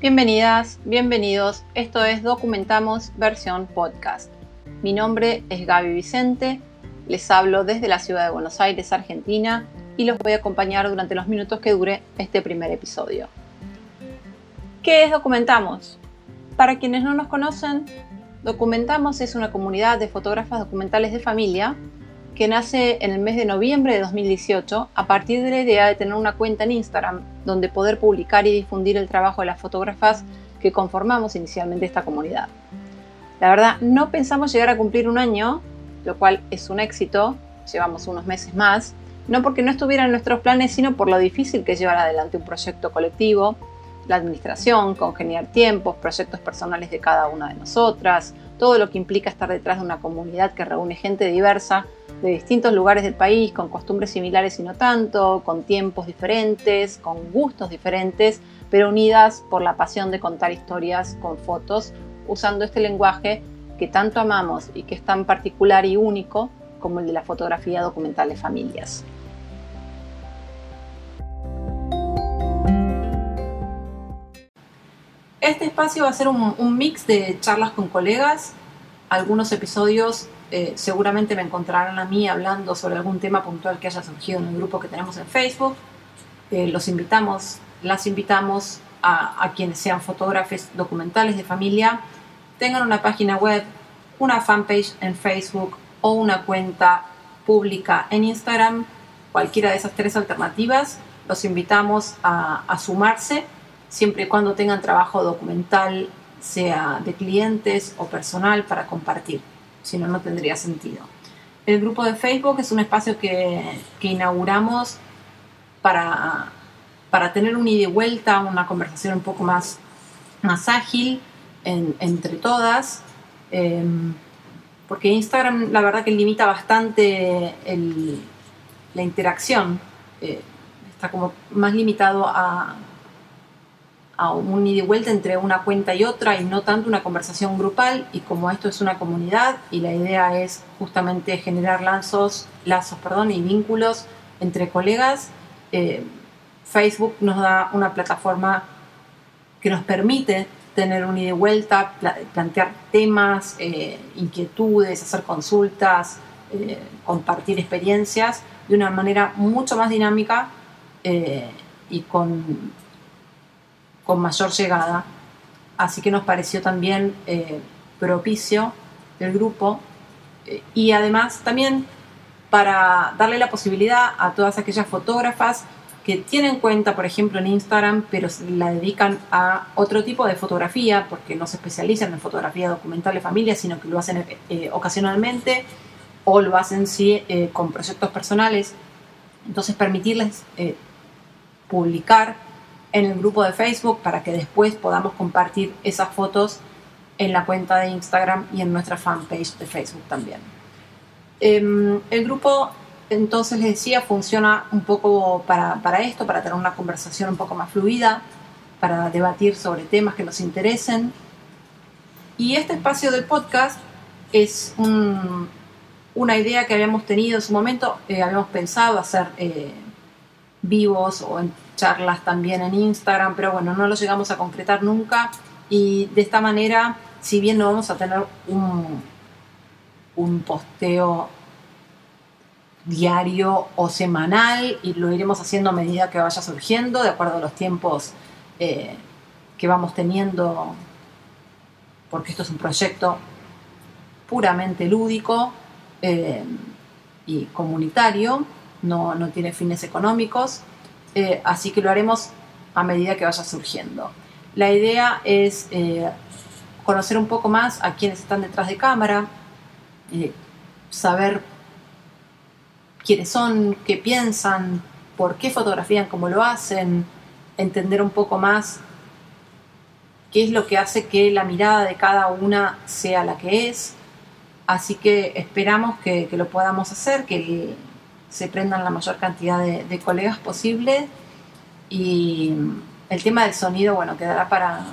Bienvenidas, bienvenidos. Esto es Documentamos versión podcast. Mi nombre es Gaby Vicente, les hablo desde la ciudad de Buenos Aires, Argentina, y los voy a acompañar durante los minutos que dure este primer episodio. ¿Qué es Documentamos? Para quienes no nos conocen, Documentamos es una comunidad de fotógrafas documentales de familia que nace en el mes de noviembre de 2018 a partir de la idea de tener una cuenta en Instagram donde poder publicar y difundir el trabajo de las fotógrafas que conformamos inicialmente esta comunidad. La verdad, no pensamos llegar a cumplir un año, lo cual es un éxito, llevamos unos meses más, no porque no estuviera en nuestros planes, sino por lo difícil que es llevar adelante un proyecto colectivo, la administración, congeniar tiempos, proyectos personales de cada una de nosotras, todo lo que implica estar detrás de una comunidad que reúne gente diversa de distintos lugares del país, con costumbres similares y no tanto, con tiempos diferentes, con gustos diferentes, pero unidas por la pasión de contar historias con fotos, usando este lenguaje que tanto amamos y que es tan particular y único como el de la fotografía documental de familias. Este espacio va a ser un, un mix de charlas con colegas, algunos episodios eh, seguramente me encontrarán a mí hablando sobre algún tema puntual que haya surgido en el grupo que tenemos en Facebook. Eh, los invitamos, las invitamos a, quienes sean fotógrafos documentales de familia, tengan una página web, una fanpage en Facebook o una cuenta pública en Instagram, cualquiera de esas tres alternativas, los invitamos a sumarse siempre y cuando tengan trabajo documental, sea de clientes o personal, para compartir si no, no tendría sentido. El grupo de Facebook es un espacio que, inauguramos para, para, tener un ida y vuelta, una conversación un poco más, más ágil entre todas, em, porque Instagram la verdad que limita bastante la interacción, eh, está como más limitado a, un ida y vuelta entre una cuenta y otra y no tanto una conversación grupal. Y como esto es una comunidad y la idea es justamente generar lazos, lazos perdón, y vínculos entre colegas, eh, Facebook nos da una plataforma que nos permite tener un ida y vuelta, plantear temas, eh, inquietudes, hacer consultas, eh, compartir experiencias de una manera mucho más dinámica y con con mayor llegada. Así que nos pareció también eh, propicio el grupo eh, y además también para darle la posibilidad a todas aquellas fotógrafas que tienen cuenta, por ejemplo, en Instagram, pero la dedican a otro tipo de fotografía, porque no se especializan en fotografía documental de familia, sino que lo hacen eh, ocasionalmente o lo hacen sí con proyectos personales. Entonces, permitirles publicar en el grupo de Facebook para que después podamos compartir esas fotos en la cuenta de Instagram y en nuestra fanpage de Facebook también. Em, el grupo, entonces les decía, funciona un poco para, para, esto, para tener una conversación un poco más fluida, para debatir sobre temas que nos interesen. Y este espacio del podcast es una idea que habíamos tenido en su momento, eh, habíamos pensado hacer eh, vivos o en charlas también en Instagram, pero bueno, no lo llegamos a concretar nunca. Y de esta manera, si bien no vamos a tener un, un posteo diario o semanal y lo iremos haciendo a medida que vaya surgiendo, de acuerdo a los tiempos eh, que vamos teniendo, porque esto es un proyecto puramente lúdico eh, y comunitario, no, no tiene fines económicos. Eh, así que lo haremos a medida que vaya surgiendo. La idea es eh, conocer un poco más a quienes están detrás de cámara, eh, saber quiénes son, qué piensan, por qué fotografían como lo hacen, entender un poco más qué es lo que hace que la mirada de cada una sea la que es. Así que esperamos que, que lo podamos hacer, que se prendan la mayor cantidad de, colegas posible y el tema del sonido, bueno, quedará para,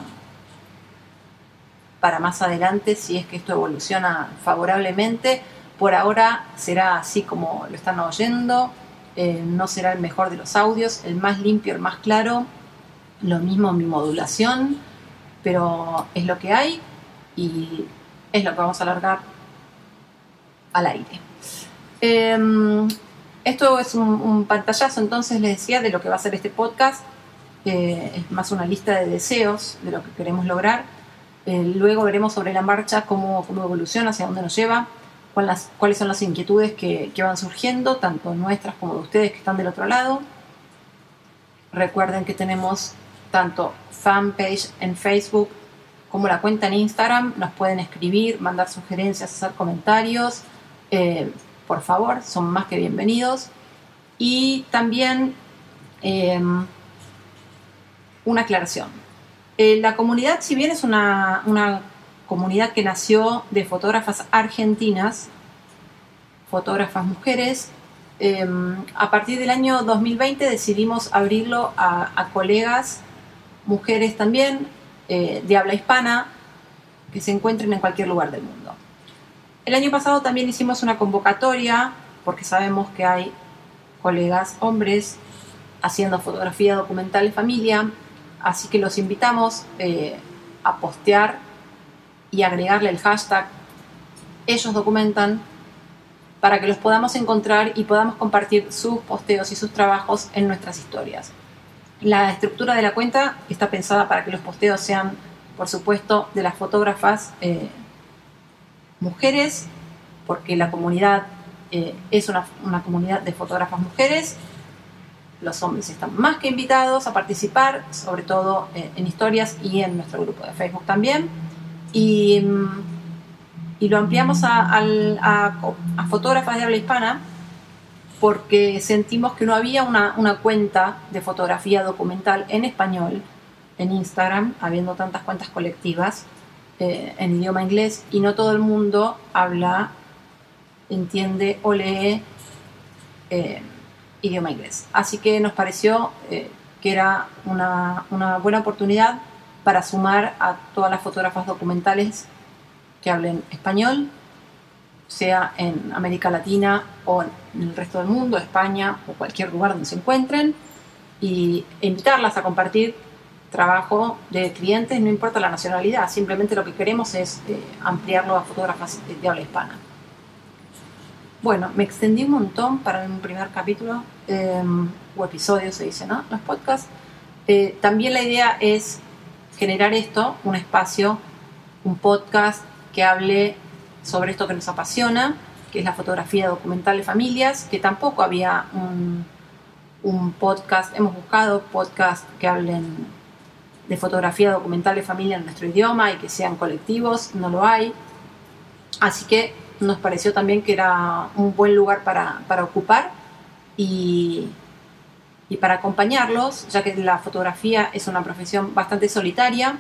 para más adelante si es que esto evoluciona favorablemente. Por ahora será así como lo están oyendo, eh, no será el mejor de los audios, el más limpio, el más claro. Lo mismo mi modulación, pero es lo que hay y es lo que vamos a alargar al aire. Em, esto es un, pantallazo, entonces les decía, de lo que va a ser este podcast. es más una lista de deseos de lo que queremos lograr. Eh, luego veremos sobre la marcha cómo, cómo, evoluciona, hacia dónde nos lleva, cuáles, cuáles son las inquietudes que, que van surgiendo, tanto nuestras como de ustedes que están del otro lado. Recuerden que tenemos tanto fanpage en Facebook como la cuenta en Instagram. Nos pueden escribir, mandar sugerencias, hacer comentarios. Eh, por favor, son más que bienvenidos. Y también eh, una aclaración. Eh, la comunidad, si bien es una, una comunidad que nació de fotógrafas argentinas, fotógrafas mujeres, Em, a partir del año 2020 decidimos abrirlo a, colegas, mujeres también, eh, de habla hispana, que se encuentren en cualquier lugar del mundo. El año pasado también hicimos una convocatoria, porque sabemos que hay colegas hombres haciendo fotografía documental de familia, así que los invitamos eh, a postear y agregarle el hashtag ellos documentan para que los podamos encontrar y podamos compartir sus posteos y sus trabajos en nuestras historias. La estructura de la cuenta está pensada para que los posteos sean, por supuesto, de las fotógrafas eh, mujeres, porque la comunidad eh, es una, comunidad de fotógrafas mujeres. Los hombres están más que invitados a participar, sobre todo eh, en historias y en nuestro grupo de Facebook también. Y mm, y lo ampliamos a, fotógrafas de habla hispana porque sentimos que no había una, cuenta de fotografía documental en español en Instagram, habiendo tantas cuentas colectivas eh, en idioma inglés y no todo el mundo habla, entiende o lee eh, idioma inglés. Así que nos pareció eh, que era una, una buena oportunidad para sumar a todas las fotógrafas documentales que hablen español, sea en América Latina o en el resto del mundo, España o cualquier lugar donde se encuentren, y invitarlas a compartir trabajo de clientes, no importa la nacionalidad, simplemente lo que queremos es eh, ampliarlo a fotógrafas de habla hispana. Bueno, me extendí un montón para un primer capítulo em, o episodio, se dice, ¿no? Los podcasts. Eh, también la idea es generar esto, un espacio, un podcast que hable sobre esto que nos apasiona, que es la fotografía documental de familias, que tampoco había un, podcast, hemos buscado podcasts que hablen de fotografía documental de familia en nuestro idioma y que sean colectivos, no lo hay. Así que nos pareció también que era un buen lugar para, ocupar y, y, para acompañarlos, ya que la fotografía es una profesión bastante solitaria.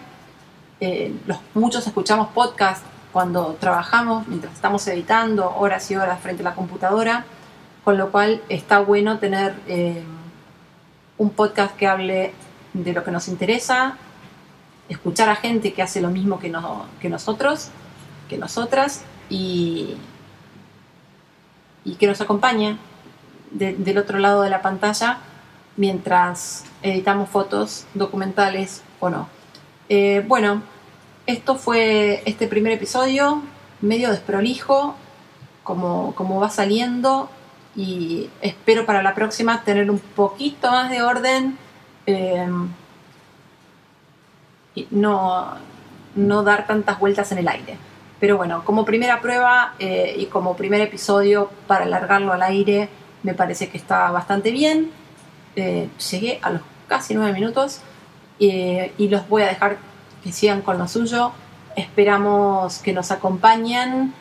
Eh, los, muchos escuchamos podcasts cuando trabajamos, mientras estamos editando horas y horas frente a la computadora, con lo cual está bueno tener eh, un podcast que hable de lo que nos interesa, escuchar a gente que hace lo mismo que, que nosotros, que nosotras, y, y que nos acompañe del otro lado de la pantalla mientras editamos fotos documentales o no. Eh, bueno, esto fue este primer episodio, medio desprolijo, como, como va saliendo, y espero para la próxima tener un poquito más de orden eh, no, no dar tantas vueltas en el aire. Pero bueno, como primera prueba eh, y como primer episodio para alargarlo al aire, me parece que está bastante bien. Eh, llegué a los casi nueve minutos y los voy a dejar que sigan con lo suyo. Esperamos que nos acompañen,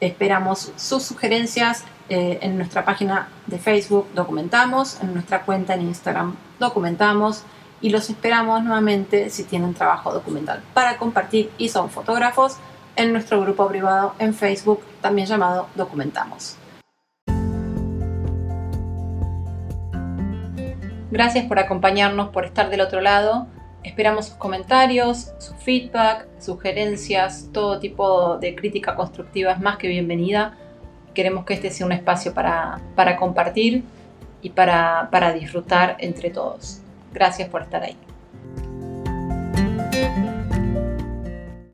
esperamos sus sugerencias eh, en nuestra página de Facebook Documentamos, en nuestra cuenta en Instagram Documentamos y los esperamos nuevamente si tienen trabajo documental para compartir y son fotógrafos en nuestro grupo privado en Facebook también llamado Documentamos. Gracias por acompañarnos, por estar del otro lado. Esperamos sus comentarios, su feedback, sugerencias, todo tipo de crítica constructiva es más que bienvenida queremos que este sea un espacio para, para compartir y para, para disfrutar entre todos. Gracias por estar ahí.